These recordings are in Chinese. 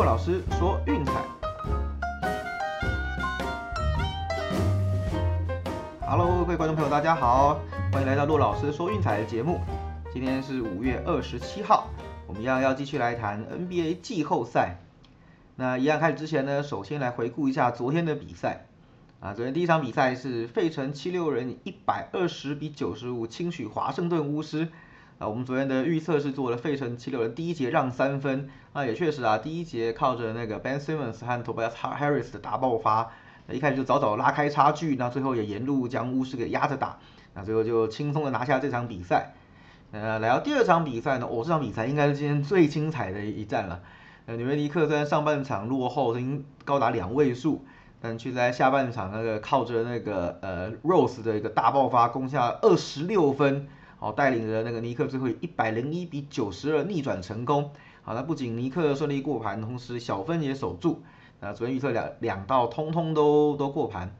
骆老师说运彩。Hello，各位观众朋友，大家好，欢迎来到骆老师说运彩的节目。今天是五月二十七号，我们一样要继续来谈 NBA 季后赛。那一样开始之前呢，首先来回顾一下昨天的比赛。啊，昨天第一场比赛是费城七六人一百二十比九十五轻取华盛顿巫师。啊，我们昨天的预测是做了费城七六人第一节让三分。啊，也确实啊，第一节靠着那个 Ben Simmons 和 Tobias Harris 的大爆发，一开始就早早拉开差距，那最后也沿路将巫师给压着打，那最后就轻松的拿下这场比赛。呃，来到第二场比赛呢，哦，这场比赛应该是今天最精彩的一战了。呃，纽约尼克虽然上半场落后已经高达两位数。但却在下半场那个靠着那个呃 Rose 的一个大爆发攻下二十六分，好带领着那个尼克最后一百零一比九十二逆转成功。好，那不仅尼克顺利过盘，同时小分也守住。那昨天预测两两道通通都都过盘。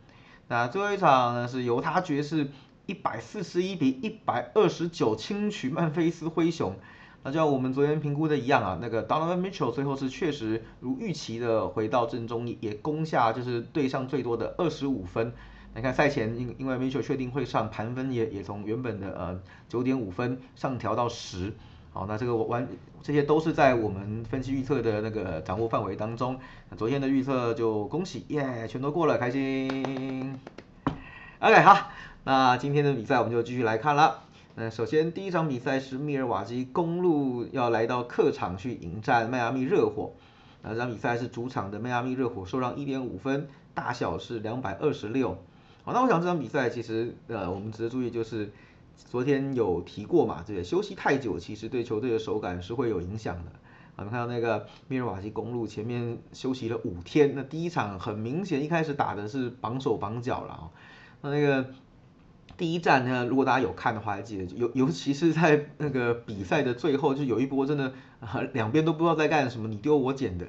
那最后一场呢是犹他爵士一百四十一比一百二十九轻取曼菲斯灰熊。那就像我们昨天评估的一样啊，那个 Donovan Mitchell 最后是确实如预期的回到正中，也攻下就是队上最多的二十五分。你看赛前因因为 Mitchell 确定会上，盘分也也从原本的呃九点五分上调到十。好，那这个完这些都是在我们分析预测的那个掌握范围当中。昨天的预测就恭喜耶，全都过了，开心。OK，好，那今天的比赛我们就继续来看了。那首先第一场比赛是密尔瓦基公路要来到客场去迎战迈阿密热火。那这场比赛是主场的迈阿密热火受让一点五分，大小是两百二十六。那我想这场比赛其实呃我们值得注意就是昨天有提过嘛，这个休息太久其实对球队的手感是会有影响的。我们看到那个密尔瓦基公路前面休息了五天，那第一场很明显一开始打的是绑手绑脚了啊，那那个。第一站呢，如果大家有看的话，还记得尤尤其是在那个比赛的最后，就有一波真的两边都不知道在干什么，你丢我捡的。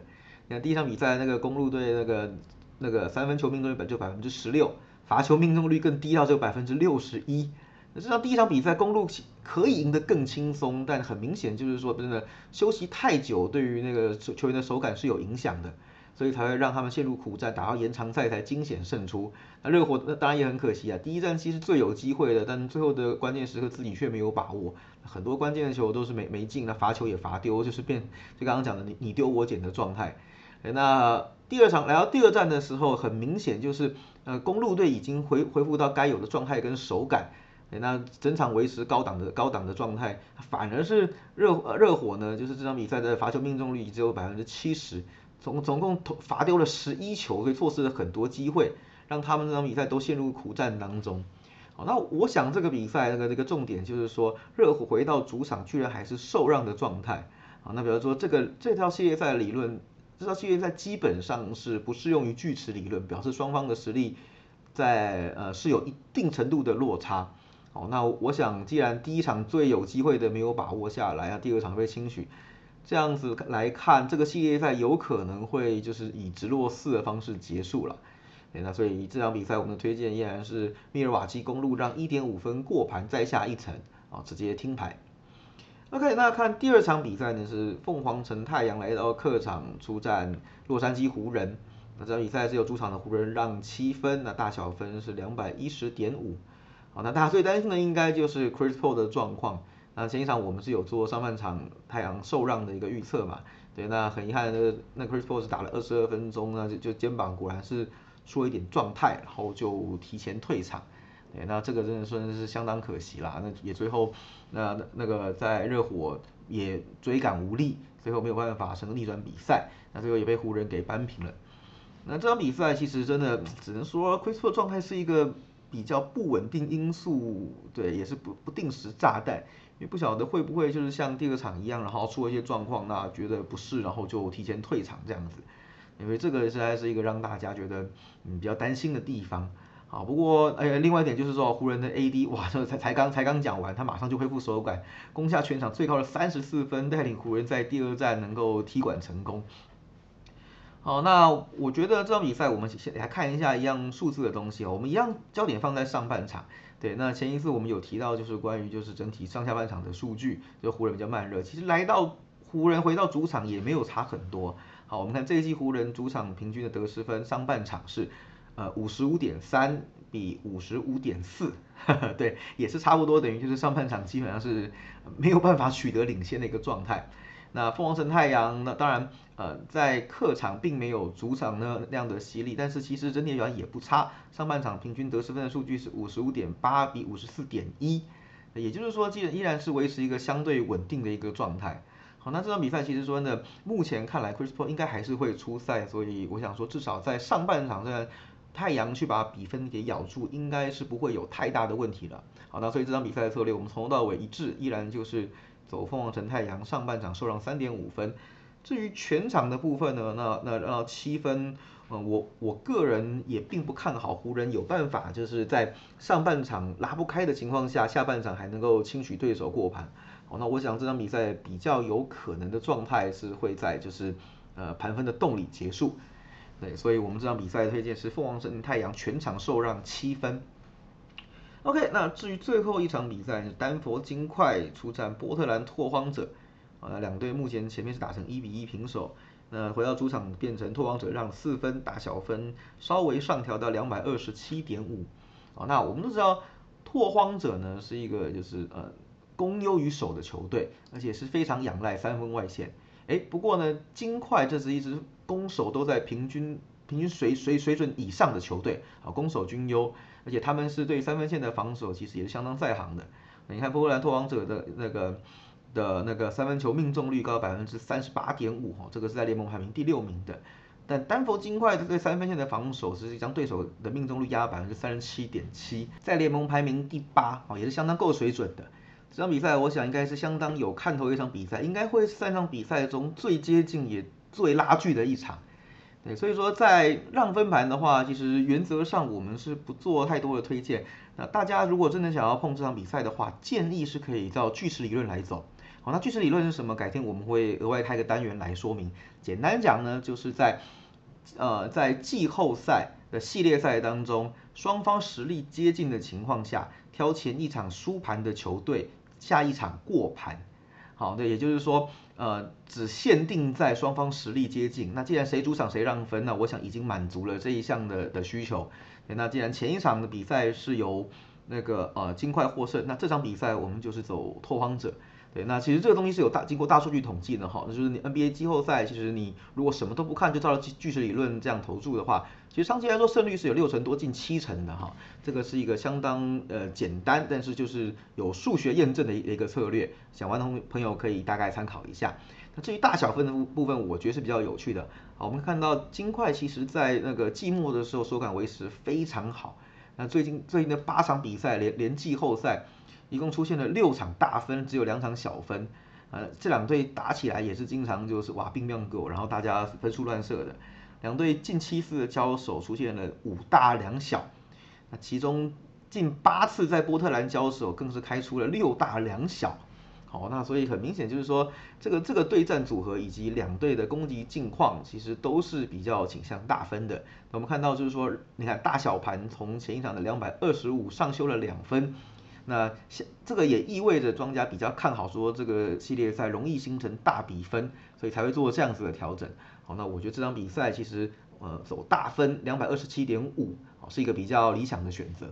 你看第一场比赛那个公路队那个那个三分球命中率本就百分之十六，罚球命中率更低到只有百分之六十一。那这场第一场比赛公路可以赢得更轻松，但很明显就是说真的休息太久，对于那个球员的手感是有影响的。所以才会让他们陷入苦战，打到延长赛才惊险胜出。那热火那当然也很可惜啊，第一战其实最有机会的，但最后的关键时刻自己却没有把握，很多关键的球都是没没进，那罚球也罚丢，就是变就刚刚讲的你你丢我捡的状态。那第二场来到第二战的时候，很明显就是呃公路队已经恢恢复到该有的状态跟手感，那整场维持高档的高档的状态，反而是热热火呢，就是这场比赛的罚球命中率只有百分之七十。总总共投罚丢了十一球，所以错失了很多机会，让他们这场比赛都陷入苦战当中。好，那我想这个比赛那个这个重点就是说，热火回到主场居然还是受让的状态。好，那比如说这个这套系列赛的理论，这套系列赛基本上是不适用于锯齿理论，表示双方的实力在呃是有一定程度的落差。好，那我想既然第一场最有机会的没有把握下来，那第二场被轻取。这样子来看，这个系列赛有可能会就是以直落四的方式结束了。那所以这场比赛我们的推荐依然是密尔瓦基公路让一点五分过盘再下一层啊，直接听牌。OK，那看第二场比赛呢是凤凰城太阳来到客场出战洛杉矶湖人。那这场比赛是由主场的湖人让七分，那大小分是两百一十点五。好，那大家最担心的应该就是 Chris Paul 的状况。那前一场我们是有做上半场太阳受让的一个预测嘛？对，那很遗憾，那个那 Chris Paul 是打了二十二分钟，那就就肩膀果然是出了一点状态，然后就提前退场。对，那这个真的算是相当可惜啦。那也最后那那个在热火也追赶无力，最后没有办法成功逆转比赛，那最后也被湖人给扳平了。那这场比赛其实真的只能说 Chris p 的状态是一个比较不稳定因素，对，也是不不定时炸弹。也不晓得会不会就是像第二场一样，然后出了一些状况，那觉得不适，然后就提前退场这样子。因为这个实在是一个让大家觉得嗯比较担心的地方。好，不过哎，另外一点就是说湖人的 AD 哇，这才才刚才刚讲完，他马上就恢复手感，攻下全场最高的三十四分，带领湖人在第二战能够踢馆成功。好，那我觉得这场比赛我们先来看一下一样数字的东西哦，我们一样焦点放在上半场。对，那前一次我们有提到，就是关于就是整体上下半场的数据，就湖人比较慢热。其实来到湖人回到主场也没有差很多，好，我们看这一季湖人主场平均的得失分，上半场是呃五十五点三比五十五点四，对，也是差不多，等于就是上半场基本上是没有办法取得领先的一个状态。那凤凰城太阳，那当然，呃，在客场并没有主场呢那样的犀利，但是其实整体表现也不差。上半场平均得失分的数据是五十五点八比五十四点一，也就是说，既然依然是维持一个相对稳定的一个状态。好，那这场比赛其实说呢，目前看来 Chris Paul 应该还是会出赛，所以我想说，至少在上半场这太阳去把比分给咬住，应该是不会有太大的问题了。好，那所以这场比赛的策略我们从头到尾一致，依然就是。走凤凰城太阳上半场受让三点五分，至于全场的部分呢，那那那七分，嗯，我我个人也并不看好湖人有办法就是在上半场拉不开的情况下，下半场还能够轻取对手过盘。好，那我想这场比赛比较有可能的状态是会在就是呃盘分的洞里结束。对，所以我们这场比赛的推荐是凤凰城太阳全场受让七分。OK，那至于最后一场比赛是丹佛金块出战波特兰拓荒者，啊，两队目前前面是打成一比一平手，那回到主场变成拓荒者让四分，打小分稍微上调到两百二十七点五，啊，那我们都知道拓荒者呢是一个就是呃攻优于守的球队，而且是非常仰赖三分外线，哎，不过呢金块这是一支攻守都在平均平均水水水准以上的球队，啊，攻守均优。而且他们是对三分线的防守其实也是相当在行的。你看波兰拓荒者的那个的那个三分球命中率高百分之三十八点五哈，这个是在联盟排名第六名的。但丹佛金块的对三分线的防守实际将对手的命中率压百分之三十七点七，在联盟排名第八哦，也是相当够水准的。这场比赛我想应该是相当有看头一场比赛，应该会是三场比赛中最接近也最拉锯的一场。对，所以说在让分盘的话，其实原则上我们是不做太多的推荐。那大家如果真的想要碰这场比赛的话，建议是可以照巨石理论来走。好，那巨石理论是什么？改天我们会额外开个单元来说明。简单讲呢，就是在呃在季后赛的系列赛当中，双方实力接近的情况下，挑前一场输盘的球队下一场过盘。好，对，也就是说。呃，只限定在双方实力接近。那既然谁主场谁让分，那我想已经满足了这一项的的需求。那既然前一场的比赛是由那个呃金块获胜，那这场比赛我们就是走拓荒者。对，那其实这个东西是有大经过大数据统计的哈，那就是你 NBA 季后赛，其实你如果什么都不看，就照巨巨石理论这样投注的话，其实长期来说胜率是有六成多，近七成的哈。这个是一个相当呃简单，但是就是有数学验证的一一个策略，想玩的朋友可以大概参考一下。那至于大小分的部部分，我觉得是比较有趣的。好，我们看到金块其实在那个季末的时候手感维持非常好，那最近最近的八场比赛连连季后赛。一共出现了六场大分，只有两场小分，呃，这两队打起来也是经常就是哇兵变狗，然后大家分数乱射的。两队近七次的交手出现了五大两小，那其中近八次在波特兰交手更是开出了六大两小。好，那所以很明显就是说，这个这个对战组合以及两队的攻击境况其实都是比较倾向大分的。我们看到就是说，你看大小盘从前一场的两百二十五上修了两分。那这个也意味着庄家比较看好，说这个系列赛容易形成大比分，所以才会做这样子的调整。好，那我觉得这场比赛其实呃走大分两百二十七点五，是一个比较理想的选择。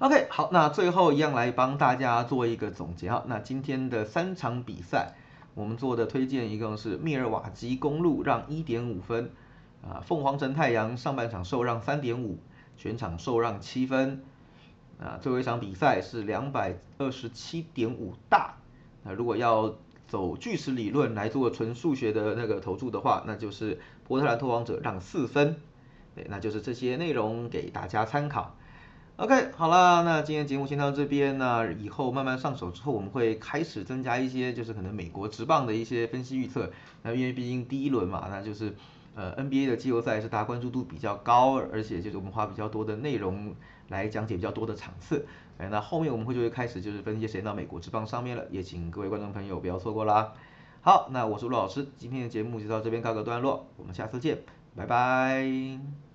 OK，好，那最后一样来帮大家做一个总结哈。那今天的三场比赛，我们做的推荐一共是密尔瓦基公路让一点五分，啊，凤凰城太阳上半场受让三点五，全场受让七分。啊，最后一场比赛是两百二十七点五大。那如果要走巨石理论来做纯数学的那个投注的话，那就是波特兰拓荒者让四分。对，那就是这些内容给大家参考。OK，好了，那今天节目先到这边。那以后慢慢上手之后，我们会开始增加一些，就是可能美国职棒的一些分析预测。那因为毕竟第一轮嘛，那就是呃 NBA 的季后赛是大家关注度比较高，而且就是我们花比较多的内容。来讲解比较多的场次，哎，那后面我们会就会开始就是分析谁到美国之棒上面了，也请各位观众朋友不要错过啦。好，那我是陆老师，今天的节目就到这边告个段落，我们下次见，拜拜。